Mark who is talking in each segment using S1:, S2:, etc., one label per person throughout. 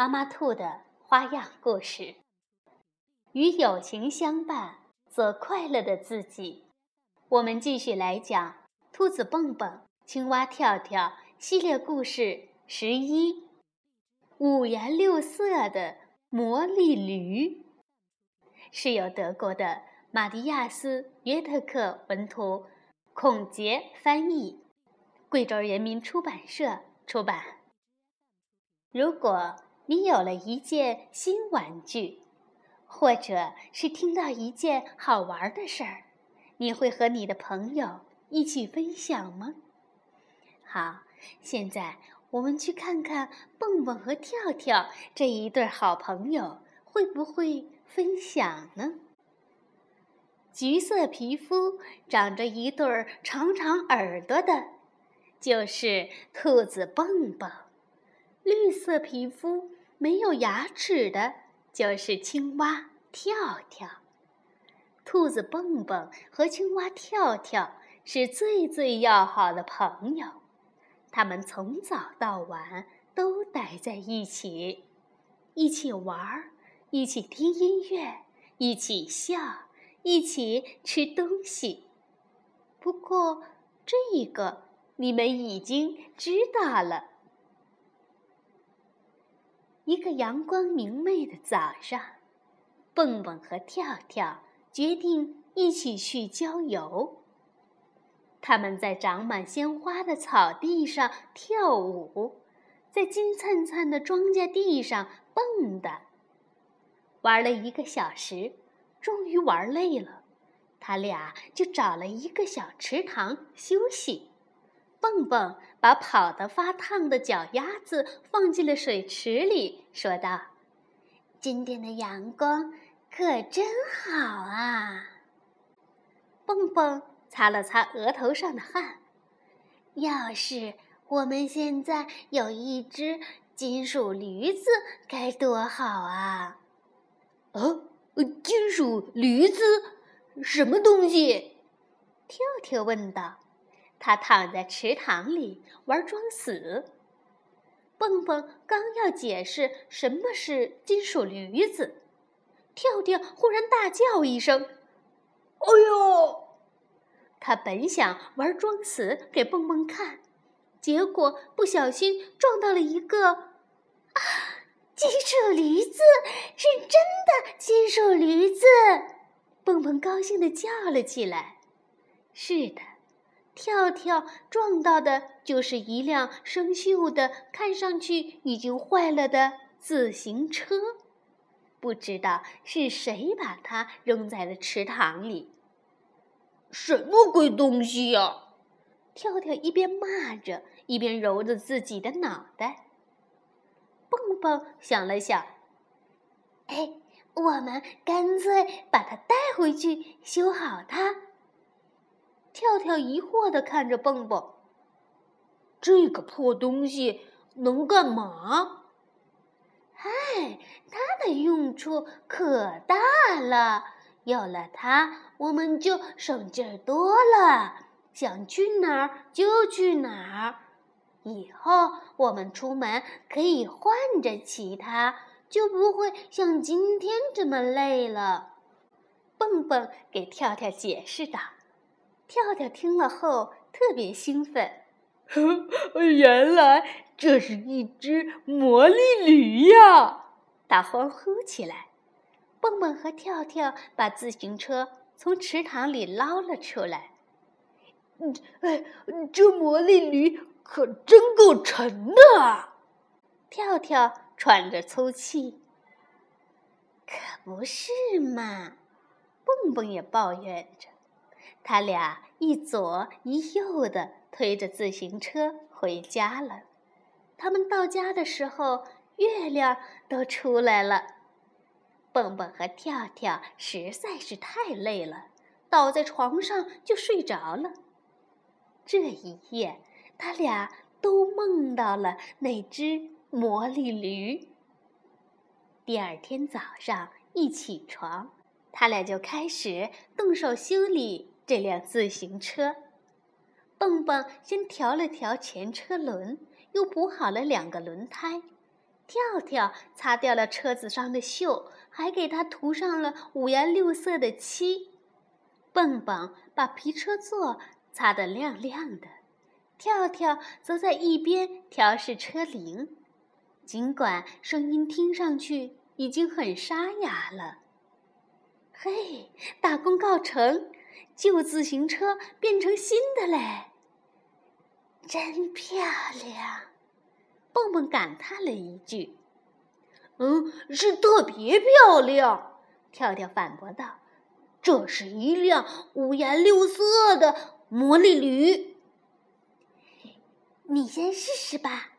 S1: 妈妈兔的花样故事，与友情相伴，做快乐的自己。我们继续来讲《兔子蹦蹦、青蛙跳跳》系列故事十一：五颜六色的魔力驴，是由德国的马蒂亚斯·约特克文图，孔杰翻译，贵州人民出版社出版。如果你有了一件新玩具，或者是听到一件好玩的事儿，你会和你的朋友一起分享吗？好，现在我们去看看蹦蹦和跳跳这一对好朋友会不会分享呢？橘色皮肤、长着一对长长耳朵的，就是兔子蹦蹦；绿色皮肤。没有牙齿的，就是青蛙跳跳。兔子蹦蹦和青蛙跳跳是最最要好的朋友，他们从早到晚都待在一起，一起玩儿，一起听音乐，一起笑，一起吃东西。不过，这个你们已经知道了。一个阳光明媚的早上，蹦蹦和跳跳决定一起去郊游。他们在长满鲜花的草地上跳舞，在金灿灿的庄稼地上蹦跶。玩了一个小时，终于玩累了，他俩就找了一个小池塘休息。蹦蹦把跑得发烫的脚丫子放进了水池里，说道：“今天的阳光可真好啊！”蹦蹦擦了擦额头上的汗，“要是我们现在有一只金属驴子，该多好啊！”“
S2: 啊，金属驴子，什么东西？”
S1: 跳跳问道。他躺在池塘里玩装死。蹦蹦刚要解释什么是金属驴子，跳跳忽然大叫一声：“
S2: 哎呦！”
S1: 他本想玩装死给蹦蹦看，结果不小心撞到了一个……啊！金属驴子是真的金属驴子！蹦蹦高兴地叫了起来：“是的。”跳跳撞到的就是一辆生锈的、看上去已经坏了的自行车，不知道是谁把它扔在了池塘里。
S2: 什么鬼东西呀！
S1: 跳跳一边骂着，一边揉着自己的脑袋。蹦蹦想了想，哎，我们干脆把它带回去修好它。跳跳疑惑地看着蹦蹦，
S2: 这个破东西能干嘛？
S1: 嗨，它的用处可大了，有了它，我们就省劲儿多了，想去哪儿就去哪儿。以后我们出门可以换着骑它，就不会像今天这么累了。蹦蹦给跳跳解释道。跳跳听了后特别兴奋，
S2: 原来这是一只魔力驴呀！
S1: 大欢呼起来。蹦蹦和跳跳把自行车从池塘里捞了出来。
S2: 哎，这魔力驴可真够沉的啊！
S1: 跳跳喘着粗气。可不是嘛！蹦蹦也抱怨着。他俩一左一右的推着自行车回家了。他们到家的时候，月亮都出来了。蹦蹦和跳跳实在是太累了，倒在床上就睡着了。这一夜，他俩都梦到了那只魔力驴。第二天早上一起床，他俩就开始动手修理这辆自行车。蹦蹦先调了调前车轮，又补好了两个轮胎。跳跳擦掉了车子上的锈，还给它涂上了五颜六色的漆。蹦蹦把皮车座擦得亮亮的，跳跳则在一边调试车铃，尽管声音听上去已经很沙哑了。嘿，大功告成，旧自行车变成新的嘞，真漂亮！蹦蹦感叹了一句：“
S2: 嗯，是特别漂亮。”
S1: 跳跳反驳道：“
S2: 这是一辆五颜六色的魔力驴。”
S1: 你先试试吧。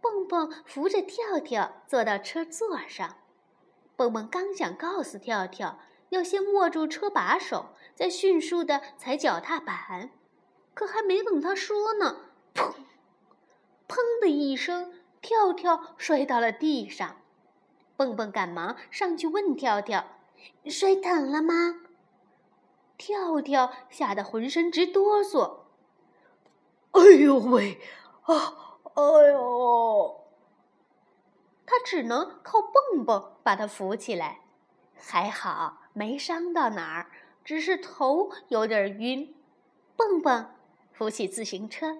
S1: 蹦蹦扶着跳跳坐到车座上。蹦蹦刚想告诉跳跳要先握住车把手，再迅速的踩脚踏板，可还没等他说呢，砰！砰的一声，跳跳摔到了地上。蹦蹦赶忙上去问跳跳：“摔疼了吗？”跳跳吓得浑身直哆嗦。
S2: “哎呦喂！啊，哎呦！”
S1: 他只能靠蹦蹦把他扶起来。还好没伤到哪儿，只是头有点晕。蹦蹦扶起自行车。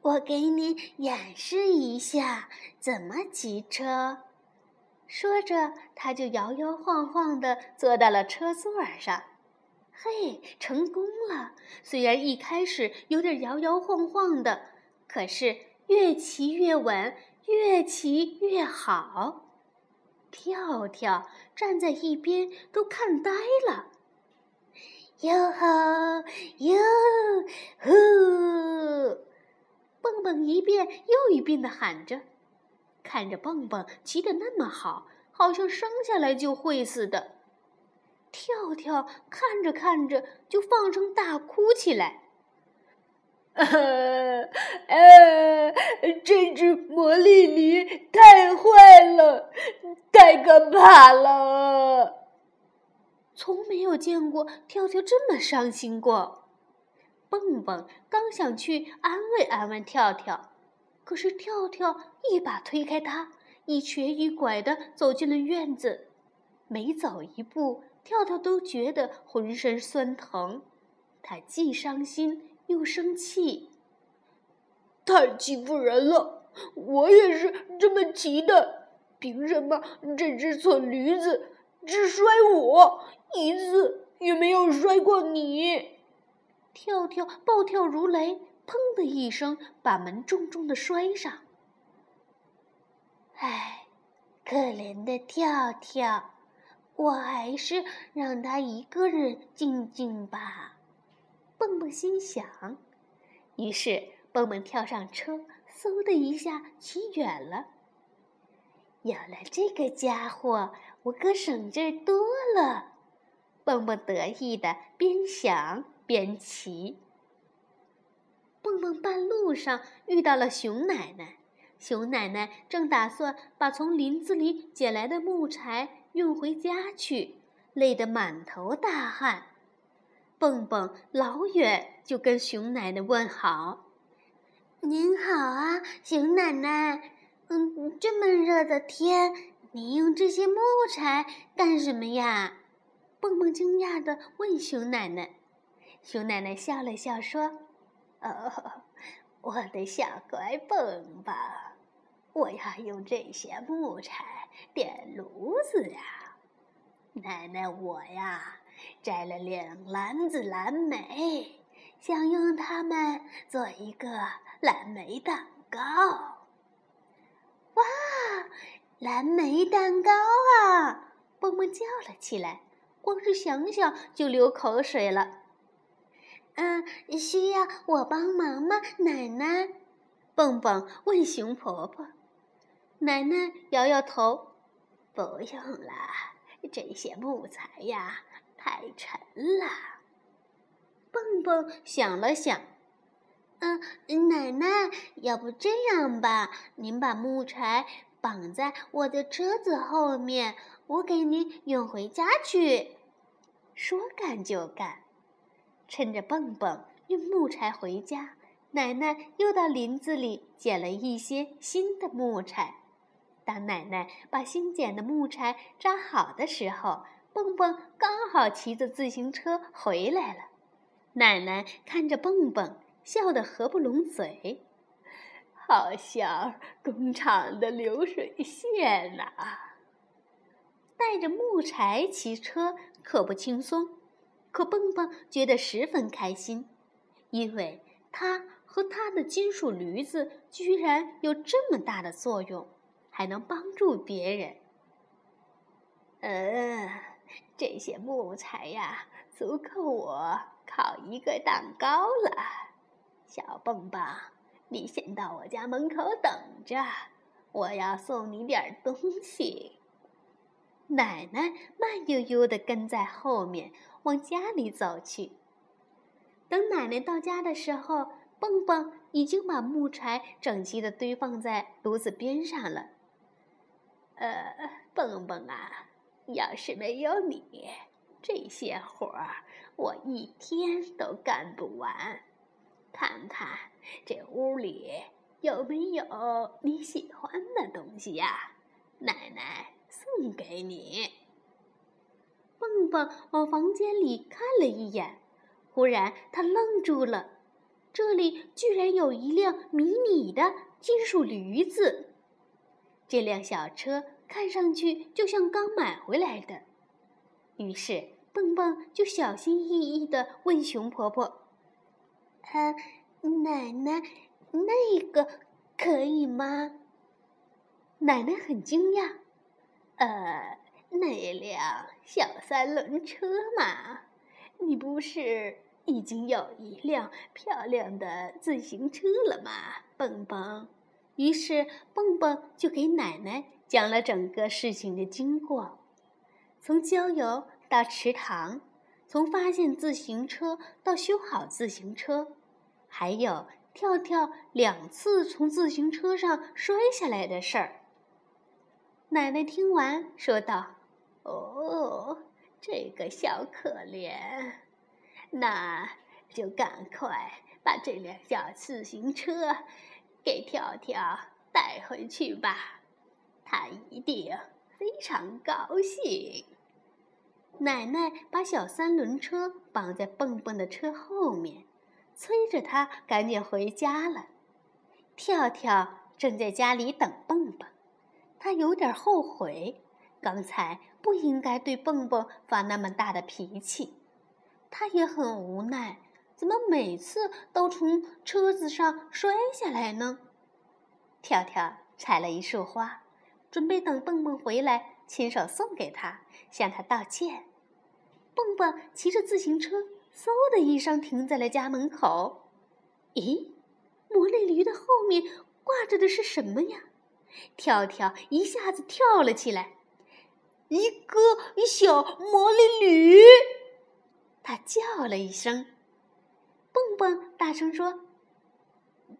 S1: 我给你演示一下怎么骑车。说着，他就摇摇晃晃地坐到了车座上。嘿，成功了！虽然一开始有点摇摇晃晃的，可是越骑越稳，越骑越好。跳跳站在一边都看呆了。哟吼，哟呼！蹦蹦一遍又一遍地喊着，看着蹦蹦骑得那么好，好像生下来就会似的。跳跳看着看着就放声大哭起来。
S2: 呃，这只魔力驴，太可怕了！
S1: 从没有见过跳跳这么伤心过。蹦蹦刚想去安慰安慰跳跳，可是跳跳一把推开他，一瘸一拐地走进了院子。每走一步，跳跳都觉得浑身酸疼。他既伤心又生气，
S2: 太欺负人了！我也是这么骑的，凭什么这只蠢驴子只摔我一次，也没有摔过你？
S1: 跳跳暴跳如雷，砰的一声把门重重的摔上。唉，可怜的跳跳，我还是让他一个人静静吧。蹦蹦心想。于是蹦蹦跳上车，嗖的一下骑远了。有了这个家伙，我可省劲多了。蹦蹦得意的边想。边骑，蹦蹦半路上遇到了熊奶奶。熊奶奶正打算把从林子里捡来的木柴运回家去，累得满头大汗。蹦蹦老远就跟熊奶奶问好：“您好啊，熊奶奶。嗯，这么热的天，你用这些木柴干什么呀？”蹦蹦惊讶地问熊奶奶。熊奶奶笑了笑说：“哦，我的小乖蹦蹦，我要用这些木柴点炉子呀。奶奶，我呀摘了两篮子蓝莓，想用它们做一个蓝莓蛋糕。哇，蓝莓蛋糕啊！”蹦蹦叫了起来，光是想想就流口水了。嗯，需要我帮忙吗，奶奶？蹦蹦问熊婆婆。奶奶摇摇头：“不用了，这些木材呀，太沉了。”蹦蹦想了想：“嗯，奶奶，要不这样吧，您把木柴绑在我的车子后面，我给您运回家去。”说干就干，趁着蹦蹦运木柴回家，奶奶又到林子里捡了一些新的木柴。当奶奶把新捡的木柴扎好的时候，蹦蹦刚好骑着自行车回来了。奶奶看着蹦蹦，笑得合不拢嘴，好像工厂的流水线呐。带着木材骑车可不轻松，可蹦蹦觉得十分开心，因为他和他的金属驴子居然有这么大的作用。还能帮助别人。嗯，这些木材呀，足够我烤一个蛋糕了。小蹦蹦，你先到我家门口等着，我要送你点东西。奶奶慢悠悠地跟在后面往家里走去。等奶奶到家的时候，蹦蹦已经把木柴整齐地堆放在炉子边上了。呃，蹦蹦啊，要是没有你，这些活儿我一天都干不完。看看这屋里有没有你喜欢的东西呀？奶奶送给你。蹦蹦往房间里看了一眼，忽然他愣住了，这里居然有一辆迷你的金属驴子。这辆小车看上去就像刚买回来的，于是蹦蹦就小心翼翼地问熊婆婆：“啊，奶奶，那个可以吗？”奶奶很惊讶：“呃，那辆小三轮车嘛，你不是已经有一辆漂亮的自行车了吗，蹦蹦？”于是，蹦蹦就给奶奶讲了整个事情的经过，从郊游到池塘，从发现自行车到修好自行车，还有跳跳两次从自行车上摔下来的事儿。奶奶听完说道：“哦，这个小可怜，那就赶快把这辆小自行车。”给跳跳带回去吧，他一定非常高兴。奶奶把小三轮车绑在蹦蹦的车后面，催着他赶紧回家了。跳跳正在家里等蹦蹦，他有点后悔，刚才不应该对蹦蹦发那么大的脾气。他也很无奈。怎么每次都从车子上摔下来呢？跳跳采了一束花，准备等蹦蹦回来亲手送给他，向他道歉。蹦蹦骑着自行车，嗖的一声停在了家门口。咦，魔力驴的后面挂着的是什么呀？跳跳一下子跳了起来，一个小魔力驴，他叫了一声。蹦蹦大声说：“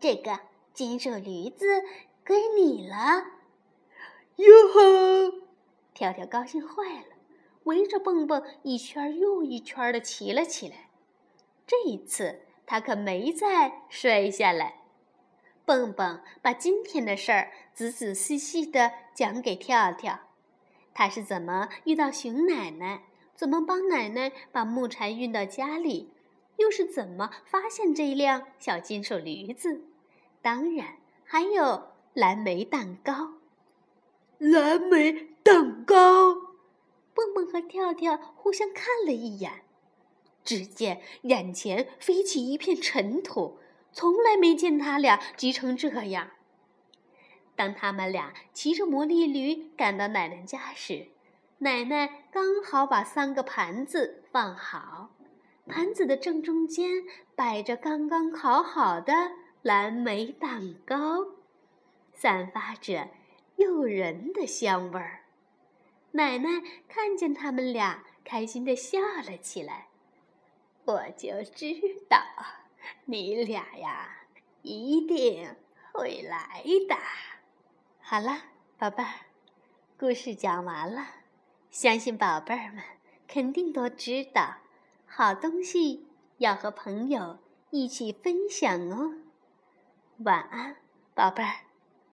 S1: 这个金色驴子归你了！”
S2: 哟呵，
S1: 跳跳高兴坏了，围着蹦蹦一圈又一圈的骑了起来。这一次他可没再摔下来。蹦蹦把今天的事儿仔仔细细的讲给跳跳，他是怎么遇到熊奶奶，怎么帮奶奶把木柴运到家里。又是怎么发现这辆小金属驴子？当然还有蓝莓蛋糕。
S2: 蓝莓蛋糕，
S1: 蹦蹦和跳跳互相看了一眼，只见眼前飞起一片尘土，从来没见他俩急成这样。当他们俩骑着魔力驴赶到奶奶家时，奶奶刚好把三个盘子放好。盘子的正中间摆着刚刚烤好的蓝莓蛋糕，散发着诱人的香味儿。奶奶看见他们俩，开心的笑了起来。我就知道，你俩呀，一定会来的。好了，宝贝儿，故事讲完了。相信宝贝儿们肯定都知道，好东西要和朋友一起分享哦。晚安，宝贝儿。